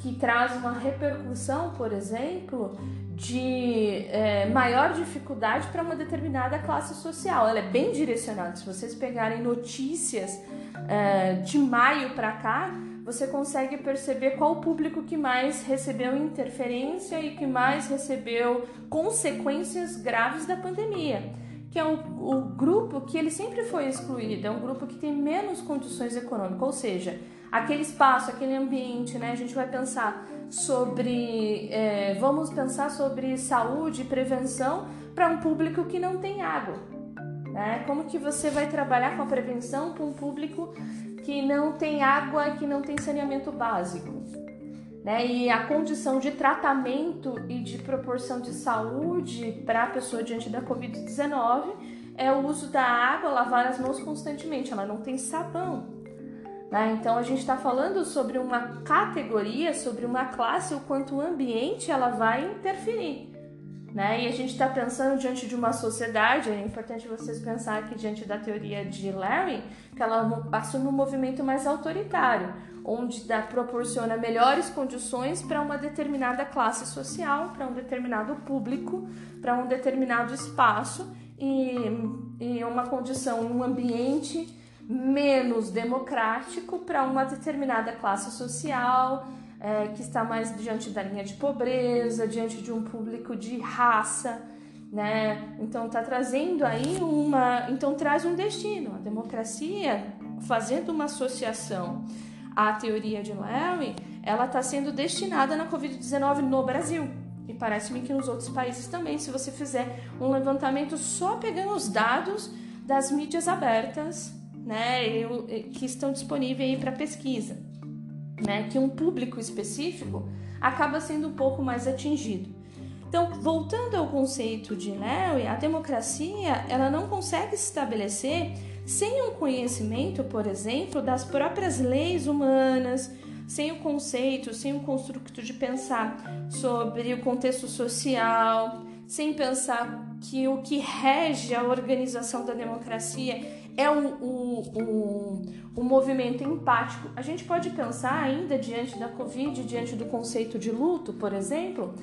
que traz uma repercussão, por exemplo, de é, maior dificuldade para uma determinada classe social. Ela é bem direcionada. Se vocês pegarem notícias é, de maio para cá, você consegue perceber qual o público que mais recebeu interferência e que mais recebeu consequências graves da pandemia, que é o, o grupo que ele sempre foi excluído, é um grupo que tem menos condições econômicas, ou seja, aquele espaço, aquele ambiente, né? A gente vai pensar sobre, é, vamos pensar sobre saúde e prevenção para um público que não tem água. Né? Como que você vai trabalhar com a prevenção para um público que não tem água, que não tem saneamento básico. Né? E a condição de tratamento e de proporção de saúde para a pessoa diante da Covid-19 é o uso da água, lavar as mãos constantemente. Ela não tem sabão. Né? Então a gente está falando sobre uma categoria, sobre uma classe, o quanto o ambiente ela vai interferir. Né? E a gente está pensando diante de uma sociedade, é importante vocês pensar que diante da teoria de Larry, que ela assume um movimento mais autoritário, onde dá, proporciona melhores condições para uma determinada classe social, para um determinado público, para um determinado espaço e, e uma condição, um ambiente menos democrático para uma determinada classe social, é, que está mais diante da linha de pobreza, diante de um público de raça, né? Então está trazendo aí uma, então traz um destino. A democracia, fazendo uma associação à teoria de Larry, ela está sendo destinada na Covid-19 no Brasil. E parece-me que nos outros países também, se você fizer um levantamento só pegando os dados das mídias abertas, né, que estão disponíveis para pesquisa né, que um público específico acaba sendo um pouco mais atingido. Então, voltando ao conceito de Larry, a democracia ela não consegue se estabelecer sem um conhecimento, por exemplo, das próprias leis humanas, sem o conceito, sem o construto de pensar sobre o contexto social, sem pensar que o que rege a organização da democracia é um, um, um, um, movimento empático. A gente pode pensar ainda diante da Covid, diante do conceito de luto, por exemplo,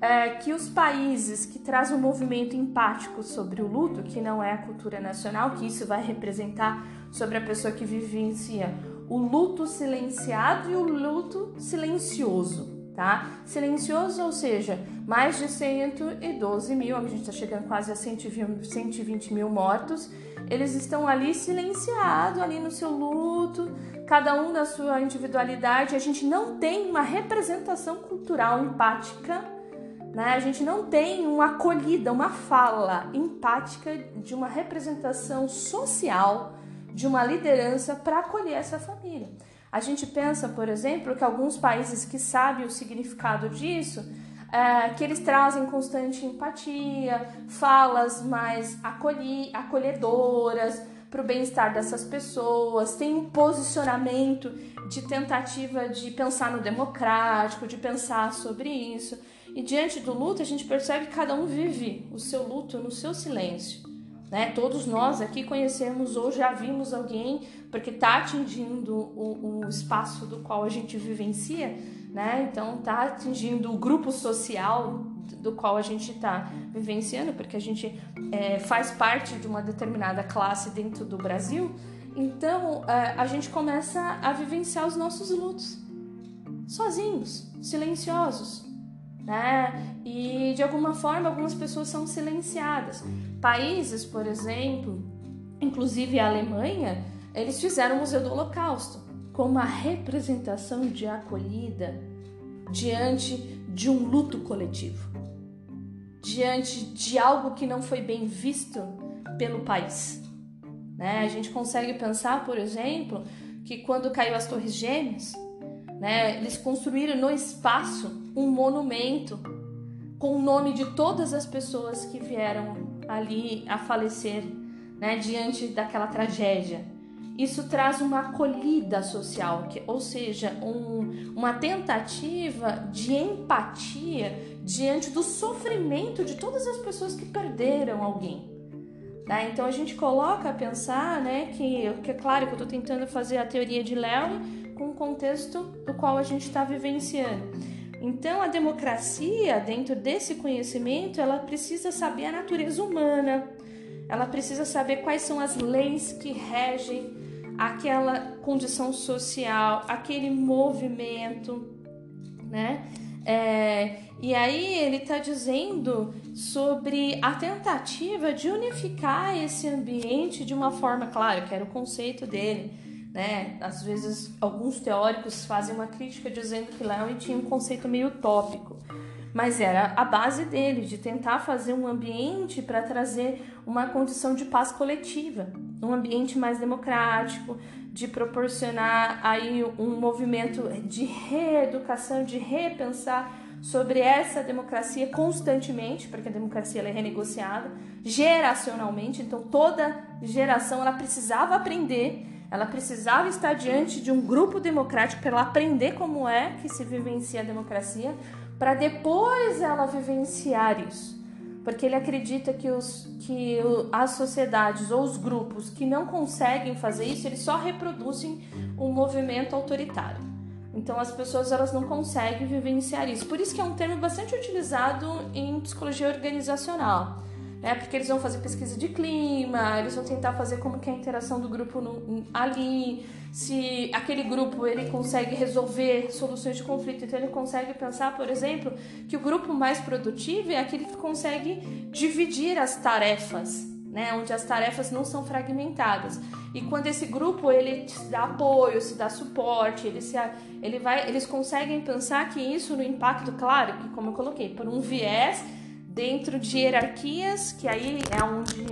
é, que os países que trazem um movimento empático sobre o luto, que não é a cultura nacional, que isso vai representar sobre a pessoa que vivencia o luto silenciado e o luto silencioso tá? Silencioso, ou seja, mais de 112 mil, a gente está chegando quase a 120 mil mortos, eles estão ali silenciados, ali no seu luto, cada um na sua individualidade. A gente não tem uma representação cultural empática, né? A gente não tem uma acolhida, uma fala empática de uma representação social, de uma liderança para acolher essa família. A gente pensa, por exemplo, que alguns países que sabem o significado disso, é, que eles trazem constante empatia, falas mais acolhi, acolhedoras, para o bem-estar dessas pessoas, tem um posicionamento de tentativa de pensar no democrático, de pensar sobre isso. E diante do luto, a gente percebe que cada um vive o seu luto no seu silêncio. Né? Todos nós aqui conhecemos ou já vimos alguém, porque está atingindo o, o, espaço do qual a gente vivencia, né? então está atingindo o grupo social do qual a gente está vivenciando, porque a gente é, faz parte de uma determinada classe dentro do Brasil. Então é, a gente começa a vivenciar os nossos lutos sozinhos, silenciosos, né? E de alguma forma algumas pessoas são silenciadas. Países, por exemplo, inclusive a Alemanha, eles fizeram o Museu do Holocausto como uma representação de acolhida diante de um luto coletivo, diante de algo que não foi bem visto pelo país. Né? A gente consegue pensar, por exemplo, que quando caiu as Torres Gêmeas, né? Eles construíram no espaço um monumento com o nome de todas as pessoas que vieram ali a falecer né, diante daquela tragédia. Isso traz uma acolhida social, ou seja, um, uma tentativa de empatia diante do sofrimento de todas as pessoas que perderam alguém. Né? Então a gente coloca a pensar né, que, que é claro que eu estou tentando fazer a teoria de Léo com o contexto do qual a gente está vivenciando. Então, a democracia, dentro desse conhecimento, ela precisa saber a natureza humana, ela precisa saber quais são as leis que regem aquela condição social, aquele movimento, né? É, e aí ele está dizendo sobre a tentativa de unificar esse ambiente de uma forma, claro, que era o conceito dele, né? Às vezes, alguns teóricos fazem uma crítica dizendo que Lewin tinha um conceito meio utópico, mas era a base dele, de tentar fazer um ambiente para trazer uma condição de paz coletiva, um ambiente mais democrático, de proporcionar aí um movimento de reeducação, de repensar sobre essa democracia constantemente, porque a democracia é renegociada geracionalmente, então toda geração ela precisava aprender ela precisava estar diante de um grupo democrático para ela aprender como é que se vivencia a democracia, para depois ela vivenciar isso. Porque ele acredita que, os, que as sociedades ou os grupos que não conseguem fazer isso, eles só reproduzem um movimento autoritário. Então as pessoas elas não conseguem vivenciar isso. Por isso que é um termo bastante utilizado em psicologia organizacional né? Porque eles vão fazer pesquisa de clima, eles vão tentar fazer como que é a interação do grupo no, ali, se aquele grupo ele consegue resolver soluções de conflito, então ele consegue pensar, por exemplo, que o grupo mais produtivo é aquele que consegue dividir as tarefas, né? Onde as tarefas não são fragmentadas. E quando esse grupo ele se dá apoio, se dá suporte, ele se, ele vai, eles conseguem pensar que isso no impacto, claro, que como eu coloquei, por um viés dentro de hierarquias, que aí é onde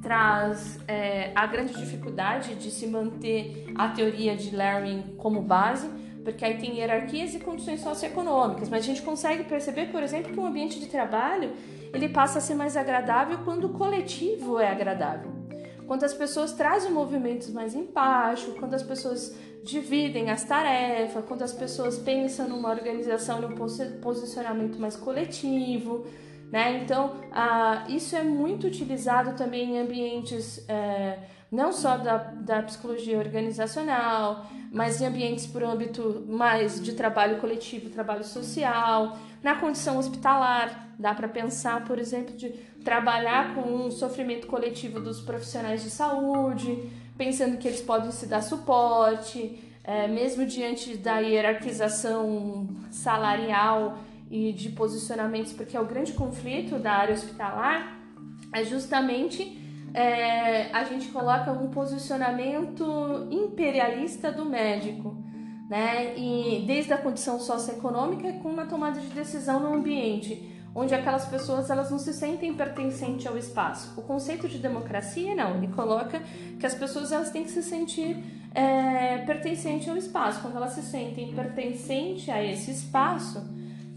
traz é, a grande dificuldade de se manter a teoria de Laring como base, porque aí tem hierarquias e condições socioeconômicas, mas a gente consegue perceber, por exemplo, que um ambiente de trabalho ele passa a ser mais agradável quando o coletivo é agradável. Quando as pessoas trazem movimentos mais empáticos, quando as pessoas dividem as tarefas, quando as pessoas pensam numa organização, num posicionamento mais coletivo, né? Então, isso é muito utilizado também em ambientes é, não só da, da psicologia organizacional, mas em ambientes por âmbito mais de trabalho coletivo, trabalho social, na condição hospitalar. Dá para pensar, por exemplo, de trabalhar com o sofrimento coletivo dos profissionais de saúde, pensando que eles podem se dar suporte, é, mesmo diante da hierarquização salarial e de posicionamentos, porque é o grande conflito da área hospitalar é justamente é, a gente coloca um posicionamento imperialista do médico, né? E desde a condição socioeconômica com uma tomada de decisão no ambiente, onde aquelas pessoas elas não se sentem pertencentes ao espaço. O conceito de democracia não, ele coloca que as pessoas elas têm que se sentir é, pertencentes ao espaço. Quando elas se sentem pertencentes a esse espaço,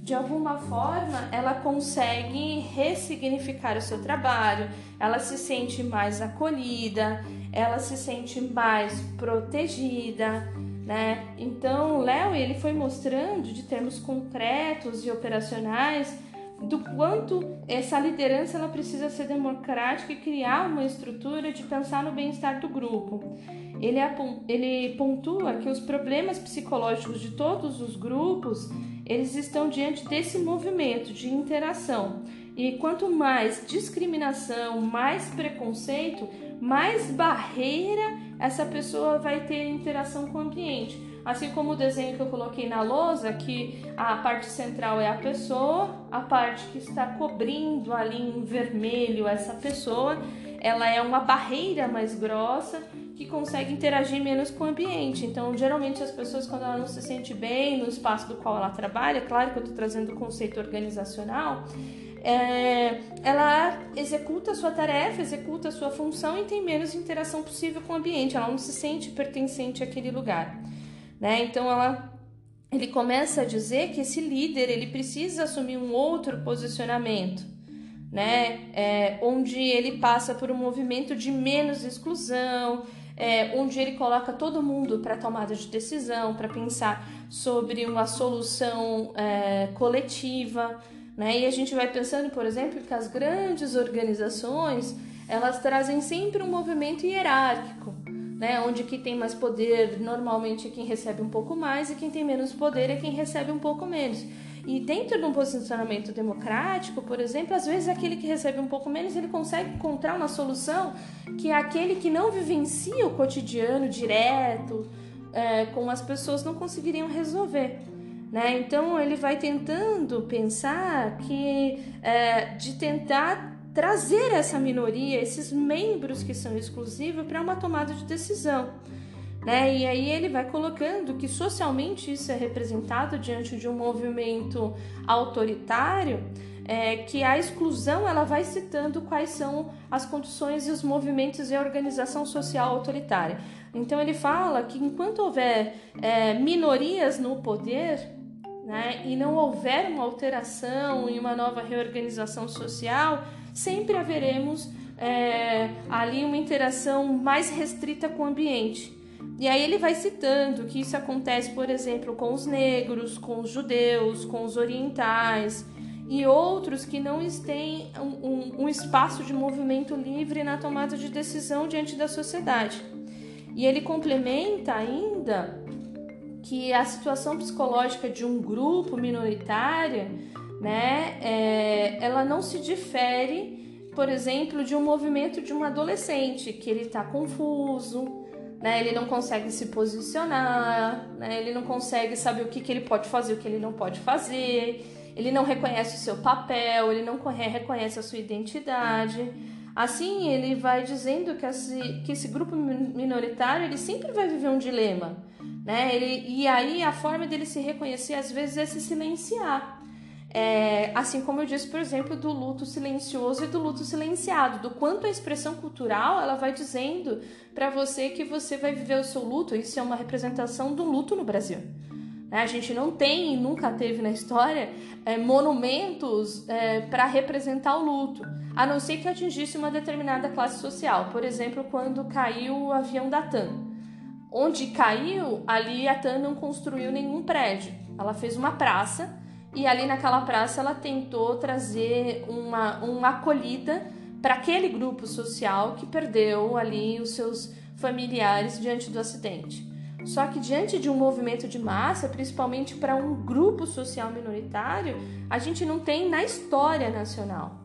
de alguma forma ela consegue ressignificar o seu trabalho, ela se sente mais acolhida, ela se sente mais protegida, né? Então, Léo ele foi mostrando de termos concretos e operacionais do quanto essa liderança ela precisa ser democrática e criar uma estrutura de pensar no bem-estar do grupo. Ele, ele pontua que os problemas psicológicos de todos os grupos eles estão diante desse movimento de interação. E quanto mais discriminação, mais preconceito, mais barreira essa pessoa vai ter interação com o ambiente. Assim como o desenho que eu coloquei na lousa, que a parte central é a pessoa, a parte que está cobrindo ali em vermelho essa pessoa, ela é uma barreira mais grossa que consegue interagir menos com o ambiente. Então, geralmente as pessoas quando ela não se sente bem no espaço do qual ela trabalha, claro que eu estou trazendo o conceito organizacional, é, ela executa a sua tarefa, executa a sua função e tem menos interação possível com o ambiente. Ela não se sente pertencente àquele lugar né? Então ela ele começa a dizer que esse líder ele precisa assumir um outro posicionamento, né? É, onde ele passa por um movimento de menos exclusão, é, onde ele coloca todo mundo para tomada de decisão, para pensar sobre uma solução é, coletiva, né? E a gente vai pensando, por exemplo, que as grandes organizações elas trazem sempre um movimento hierárquico né? Onde quem tem mais poder normalmente é quem recebe um pouco mais e quem tem menos poder é quem recebe um pouco menos. E dentro de um posicionamento democrático, por exemplo, às vezes aquele que recebe um pouco menos ele consegue encontrar uma solução que é aquele que não vivencia o cotidiano direto é, com as pessoas não conseguiriam resolver. Né? Então ele vai tentando pensar que é, de tentar trazer essa minoria, esses membros que são exclusivos, para uma tomada de decisão. Né? E aí ele vai colocando que socialmente isso é representado diante de um movimento autoritário, é, que a exclusão ela vai citando quais são as condições e os movimentos e a organização social autoritária. Então ele fala que enquanto houver é, minorias no poder, né, e não houver uma alteração e uma nova reorganização social, sempre haveremos é, ali uma interação mais restrita com o ambiente. E aí ele vai citando que isso acontece, por exemplo, com os negros, com os judeus, com os orientais e outros que não têm um, um, um espaço de movimento livre na tomada de decisão diante da sociedade. E ele complementa ainda que a situação psicológica de um grupo minoritário né, é, ela não se difere, por exemplo, de um movimento de um adolescente que ele está confuso, né, ele não consegue se posicionar, né, ele não consegue saber o que, que ele pode fazer, o que ele não pode fazer, ele não reconhece o seu papel, ele não reconhece a sua identidade. Assim, ele vai dizendo que esse, que esse grupo minoritário ele sempre vai viver um dilema, né? Ele, e aí a forma dele se reconhecer às vezes é se silenciar. É, assim como eu disse, por exemplo, do luto silencioso e do luto silenciado, do quanto a expressão cultural ela vai dizendo para você que você vai viver o seu luto. Isso é uma representação do luto no Brasil. Né? A gente não tem e nunca teve na história é, monumentos é, para representar o luto, a não ser que atingisse uma determinada classe social. Por exemplo, quando caiu o avião da TAM. Onde caiu, ali a TAM não construiu nenhum prédio. Ela fez uma praça e ali naquela praça ela tentou trazer uma, uma acolhida para aquele grupo social que perdeu ali os seus familiares diante do acidente. Só que diante de um movimento de massa, principalmente para um grupo social minoritário, a gente não tem na história nacional.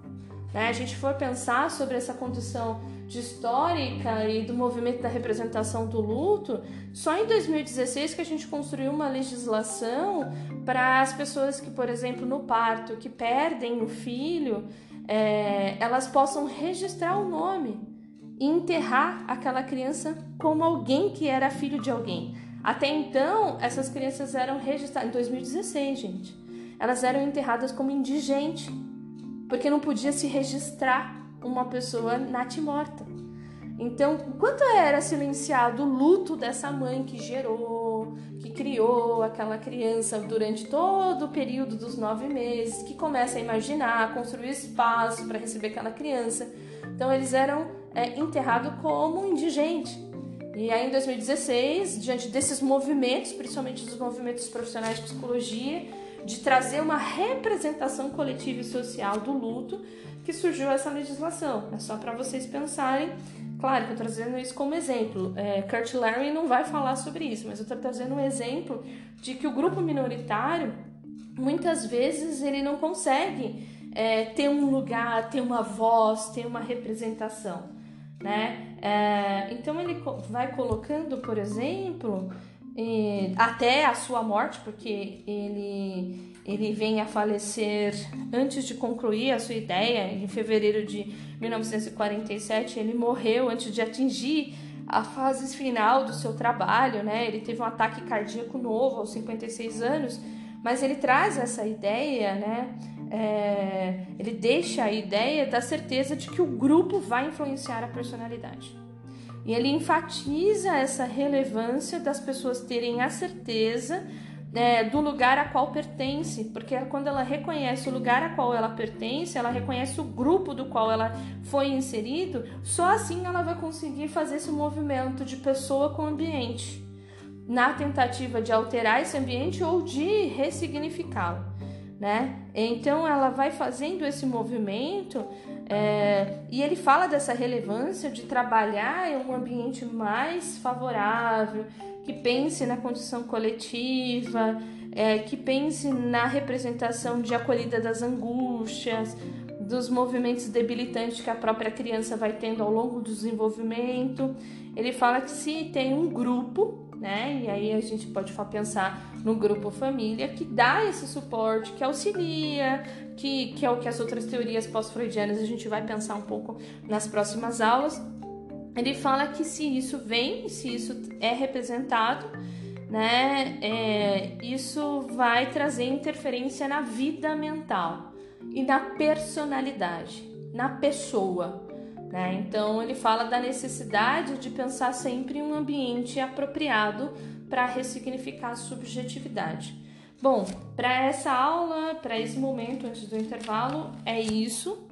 Né? A gente for pensar sobre essa condição de histórica e do movimento da representação do luto, só em 2016 que a gente construiu uma legislação para as pessoas que, por exemplo, no parto, que perdem o filho, é, elas possam registrar o nome e enterrar aquela criança como alguém que era filho de alguém. Até então, essas crianças eram registradas em 2016, gente. Elas eram enterradas como indigente, porque não podia se registrar uma pessoa natimorta. Então, quanto era silenciado o luto dessa mãe que gerou, que criou aquela criança durante todo o período dos nove meses, que começa a imaginar, a construir espaço para receber aquela criança. Então, eles eram é, enterrado como indigente. E aí, em 2016, diante desses movimentos, principalmente dos movimentos profissionais de psicologia, de trazer uma representação coletiva e social do luto, que surgiu essa legislação. É só para vocês pensarem. Claro que eu estou trazendo isso como exemplo. É, Kurt Larry não vai falar sobre isso, mas eu estou trazendo um exemplo de que o grupo minoritário, muitas vezes, ele não consegue é, ter um lugar, ter uma voz, ter uma representação né? É, então ele vai colocando, por exemplo, até a sua morte, porque ele ele vem a falecer antes de concluir a sua ideia, em fevereiro de 1947, ele morreu antes de atingir a fase final do seu trabalho, né? Ele teve um ataque cardíaco novo aos 56 anos, mas ele traz essa ideia, né? é, ele deixa a ideia da certeza de que o grupo vai influenciar a personalidade. E ele enfatiza essa relevância das pessoas terem a certeza é, do lugar a qual pertence, porque quando ela reconhece o lugar a qual ela pertence, ela reconhece o grupo do qual ela foi inserido, só assim ela vai conseguir fazer esse movimento de pessoa com ambiente, na tentativa de alterar esse ambiente ou de ressignificá-lo né? Então ela vai fazendo esse movimento é, e ele fala dessa relevância de trabalhar em um ambiente mais favorável, que pense na condição coletiva, é, que pense na representação de acolhida das angústias, dos movimentos debilitantes que a própria criança vai tendo ao longo do desenvolvimento. Ele fala que se tem um grupo né? E aí a gente pode pensar no grupo família que dá esse suporte, que auxilia, que, que é o que as outras teorias pós-freudianas a gente vai pensar um pouco nas próximas aulas. Ele fala que se isso vem, se isso é representado, né, é, isso vai trazer interferência na vida mental e na personalidade, na pessoa. Né? Então, ele fala da necessidade de pensar sempre em um ambiente apropriado para ressignificar a subjetividade. Bom, para essa aula, para esse momento antes do intervalo, é isso.